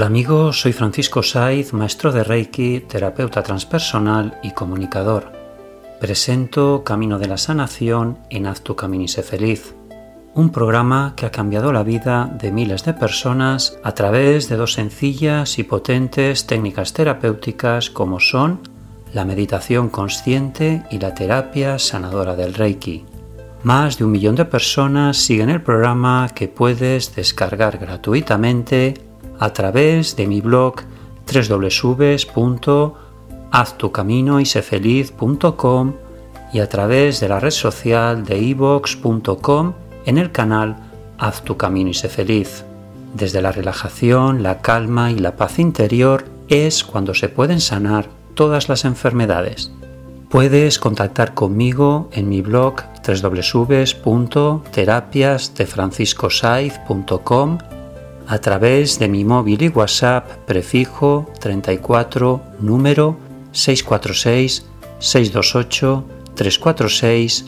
Hola amigos, soy Francisco Saiz, maestro de Reiki, terapeuta transpersonal y comunicador. Presento Camino de la Sanación en Haz tu Camino y sé feliz, un programa que ha cambiado la vida de miles de personas a través de dos sencillas y potentes técnicas terapéuticas como son la meditación consciente y la terapia sanadora del Reiki. Más de un millón de personas siguen el programa que puedes descargar gratuitamente a través de mi blog www.haztucaminoysefeliz.com y a través de la red social de ivox.com en el canal Haz tu camino y sé feliz. Desde la relajación, la calma y la paz interior es cuando se pueden sanar todas las enfermedades. Puedes contactar conmigo en mi blog www.terapiasdefranciscosaiz.com a través de mi móvil y WhatsApp prefijo 34 número 646 628 346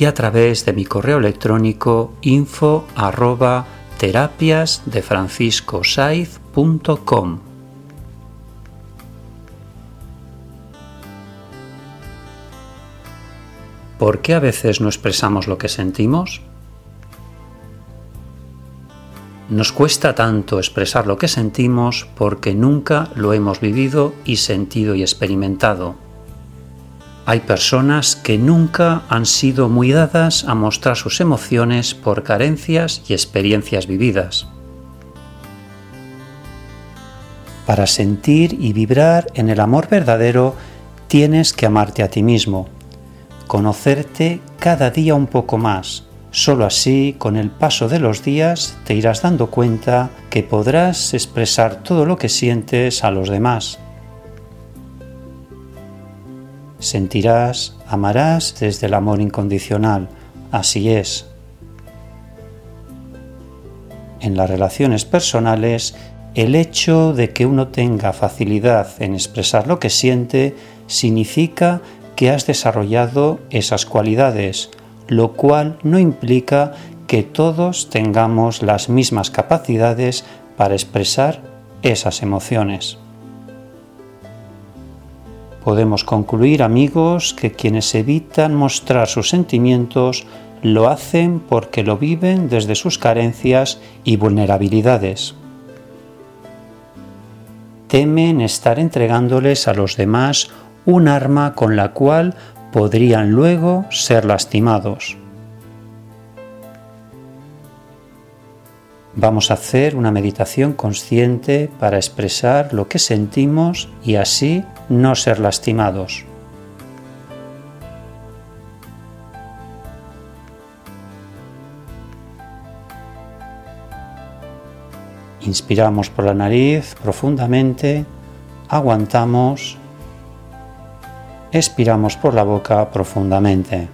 y a través de mi correo electrónico info arroba terapiasdefranciscosaiz.com. ¿Por qué a veces no expresamos lo que sentimos? Nos cuesta tanto expresar lo que sentimos porque nunca lo hemos vivido y sentido y experimentado. Hay personas que nunca han sido muy dadas a mostrar sus emociones por carencias y experiencias vividas. Para sentir y vibrar en el amor verdadero tienes que amarte a ti mismo, conocerte cada día un poco más, Solo así, con el paso de los días, te irás dando cuenta que podrás expresar todo lo que sientes a los demás. Sentirás, amarás desde el amor incondicional. Así es. En las relaciones personales, el hecho de que uno tenga facilidad en expresar lo que siente significa que has desarrollado esas cualidades lo cual no implica que todos tengamos las mismas capacidades para expresar esas emociones. Podemos concluir, amigos, que quienes evitan mostrar sus sentimientos lo hacen porque lo viven desde sus carencias y vulnerabilidades. Temen estar entregándoles a los demás un arma con la cual podrían luego ser lastimados. Vamos a hacer una meditación consciente para expresar lo que sentimos y así no ser lastimados. Inspiramos por la nariz profundamente, aguantamos expiramos por la boca profundamente.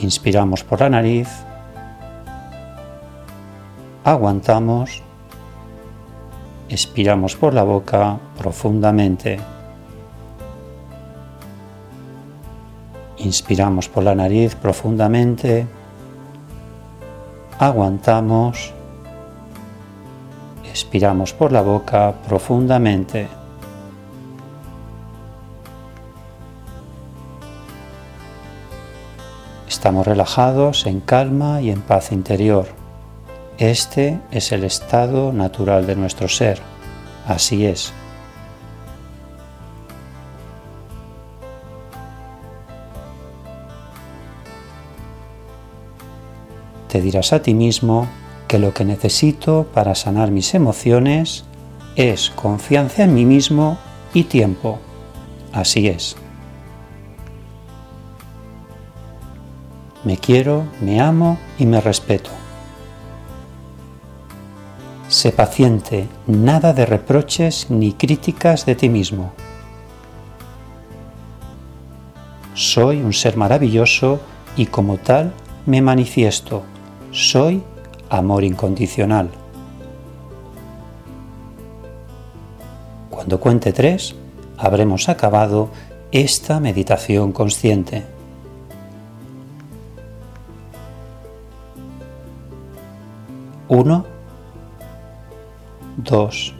Inspiramos por la nariz, aguantamos, expiramos por la boca profundamente. Inspiramos por la nariz profundamente, aguantamos, expiramos por la boca profundamente. Estamos relajados, en calma y en paz interior. Este es el estado natural de nuestro ser. Así es. Te dirás a ti mismo que lo que necesito para sanar mis emociones es confianza en mí mismo y tiempo. Así es. Me quiero, me amo y me respeto. Sé paciente, nada de reproches ni críticas de ti mismo. Soy un ser maravilloso y como tal me manifiesto. Soy amor incondicional. Cuando cuente tres, habremos acabado esta meditación consciente. Uno, dos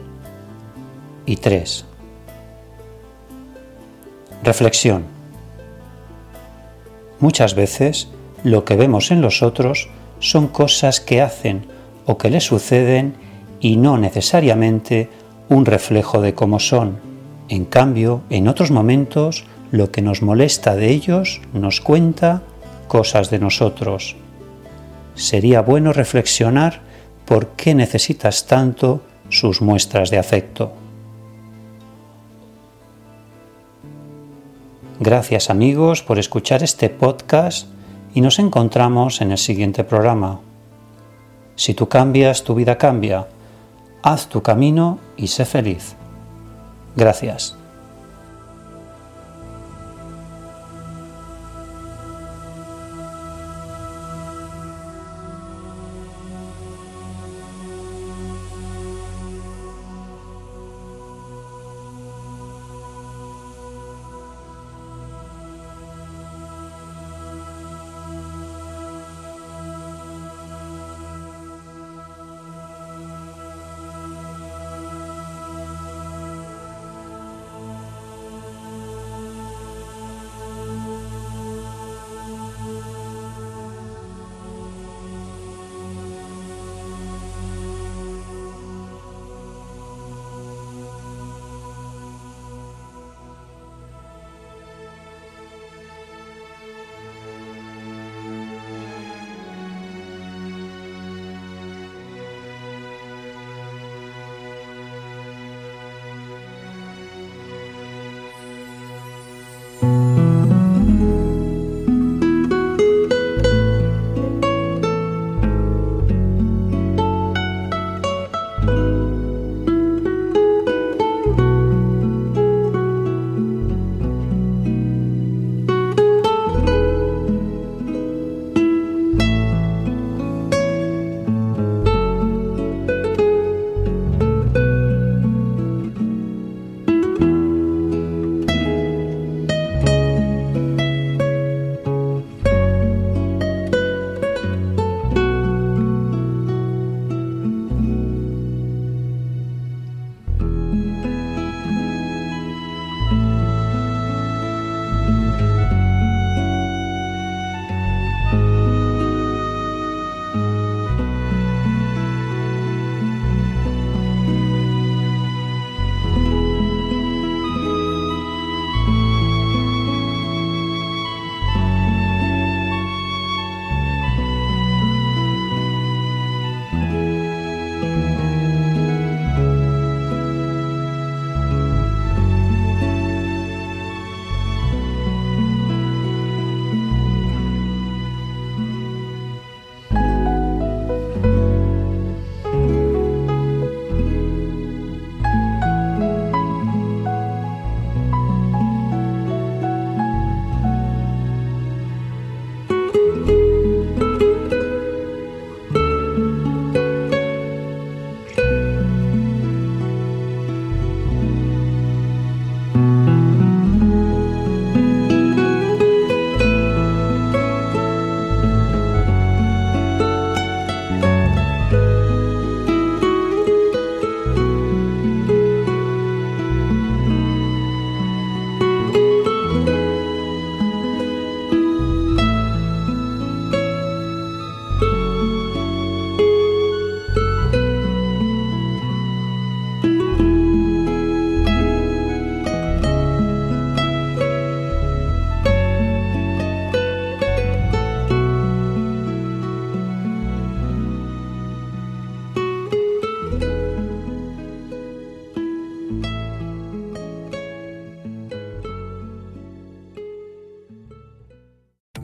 y tres. Reflexión. Muchas veces lo que vemos en los otros son cosas que hacen o que les suceden y no necesariamente un reflejo de cómo son. En cambio, en otros momentos, lo que nos molesta de ellos nos cuenta cosas de nosotros. Sería bueno reflexionar por qué necesitas tanto sus muestras de afecto. Gracias amigos por escuchar este podcast y nos encontramos en el siguiente programa. Si tú cambias, tu vida cambia. Haz tu camino y sé feliz. Gracias.